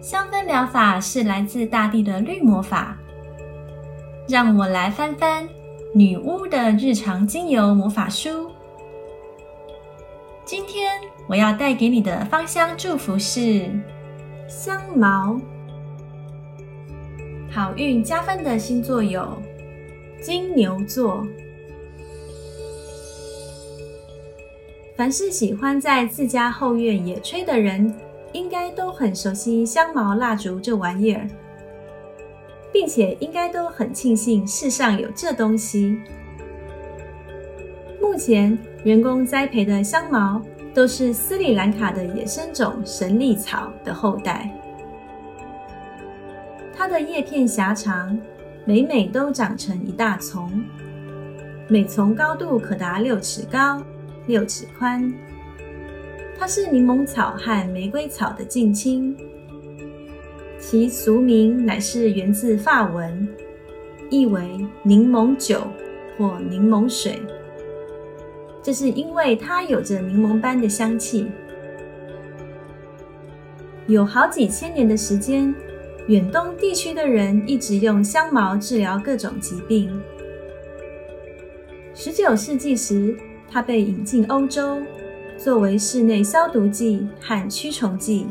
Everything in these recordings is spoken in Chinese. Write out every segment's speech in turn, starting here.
香氛疗法是来自大地的绿魔法。让我来翻翻女巫的日常精油魔法书。今天我要带给你的芳香祝福是香茅。好运加分的星座有金牛座。凡是喜欢在自家后院野炊的人。应该都很熟悉香茅蜡烛这玩意儿，并且应该都很庆幸世上有这东西。目前人工栽培的香茅都是斯里兰卡的野生种神力草的后代。它的叶片狭长，每每都长成一大丛，每丛高度可达六尺高、六尺宽。它是柠檬草和玫瑰草的近亲，其俗名乃是源自法文，意为柠檬酒或柠檬水。这是因为它有着柠檬般的香气。有好几千年的时间，远东地区的人一直用香茅治疗各种疾病。十九世纪时，它被引进欧洲。作为室内消毒剂和驱虫剂，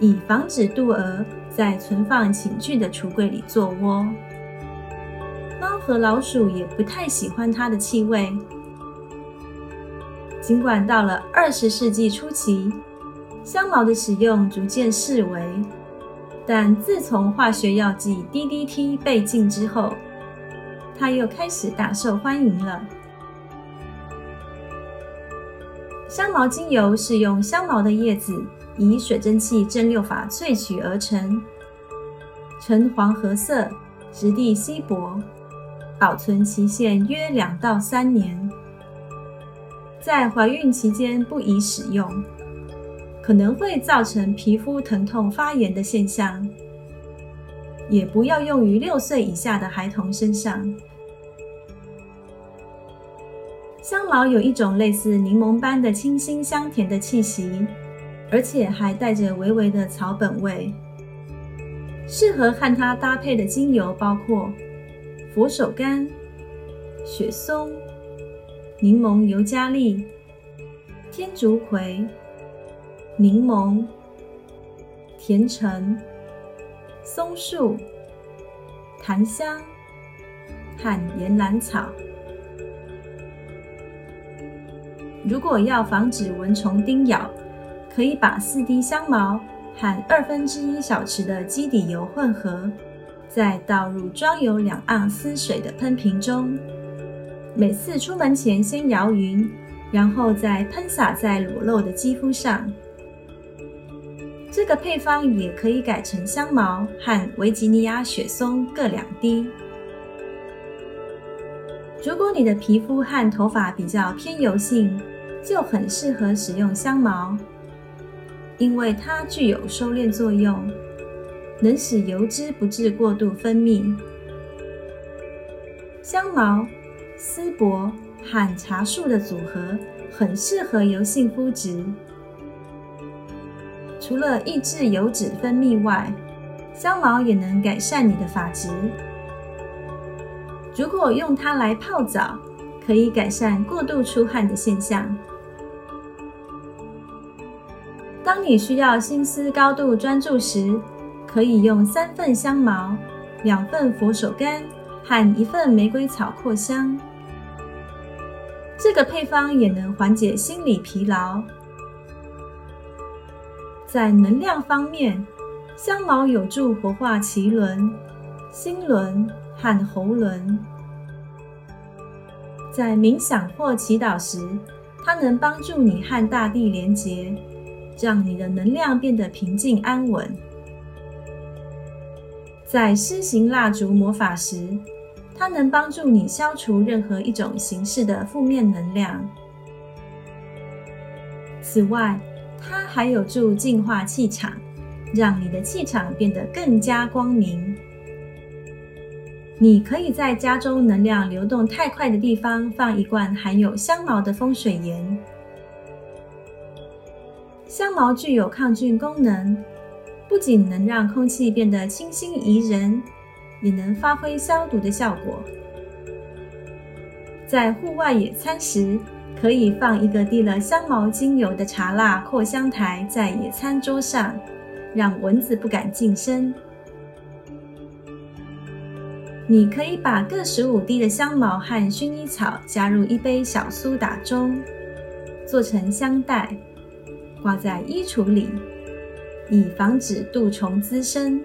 以防止渡蛾在存放寝具的橱柜里做窝。猫和老鼠也不太喜欢它的气味。尽管到了二十世纪初期，香茅的使用逐渐式微，但自从化学药剂 DDT 被禁之后，它又开始大受欢迎了。香茅精油是用香茅的叶子以水蒸气蒸馏法萃取而成，呈黄褐色，质地稀薄，保存期限约两到三年。在怀孕期间不宜使用，可能会造成皮肤疼痛发炎的现象。也不要用于六岁以下的孩童身上。香茅有一种类似柠檬般的清新香甜的气息，而且还带着微微的草本味。适合和它搭配的精油包括佛手柑、雪松、柠檬尤加利、天竺葵、柠檬、甜橙、松树、檀香和岩兰草。如果要防止蚊虫叮咬，可以把四滴香茅和二分之一小匙的基底油混合，再倒入装有两盎司水的喷瓶中。每次出门前先摇匀，然后再喷洒在裸露的肌肤上。这个配方也可以改成香茅和维吉尼亚雪松各两滴。如果你的皮肤和头发比较偏油性，就很适合使用香茅，因为它具有收敛作用，能使油脂不致过度分泌。香茅、丝柏和茶树的组合很适合油性肤质。除了抑制油脂分泌外，香茅也能改善你的发质。如果用它来泡澡，可以改善过度出汗的现象。当你需要心思高度专注时，可以用三份香茅、两份佛手柑和一份玫瑰草扩香。这个配方也能缓解心理疲劳。在能量方面，香茅有助活化脐轮、心轮和喉轮。在冥想或祈祷时，它能帮助你和大地连结。让你的能量变得平静安稳。在施行蜡烛魔法时，它能帮助你消除任何一种形式的负面能量。此外，它还有助净化气场，让你的气场变得更加光明。你可以在家中能量流动太快的地方放一罐含有香茅的风水盐。香茅具有抗菌功能，不仅能让空气变得清新宜人，也能发挥消毒的效果。在户外野餐时，可以放一个滴了香茅精油的茶蜡扩香台在野餐桌上，让蚊子不敢近身。你可以把各十五滴的香茅和薰衣草加入一杯小苏打中，做成香袋，挂在衣橱里，以防止蠹虫滋生。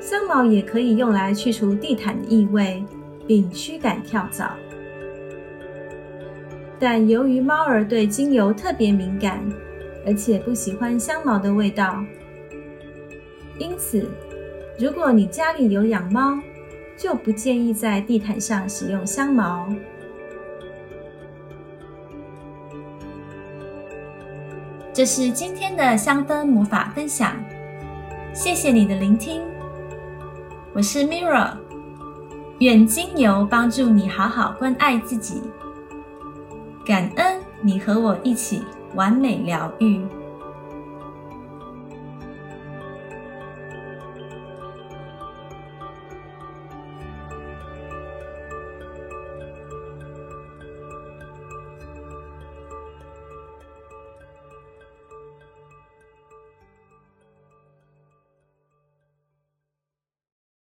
香茅也可以用来去除地毯的异味，并驱赶跳蚤。但由于猫儿对精油特别敏感，而且不喜欢香茅的味道，因此。如果你家里有养猫，就不建议在地毯上使用香茅。这是今天的香氛魔法分享，谢谢你的聆听。我是 Mirra，愿精油帮助你好好关爱自己，感恩你和我一起完美疗愈。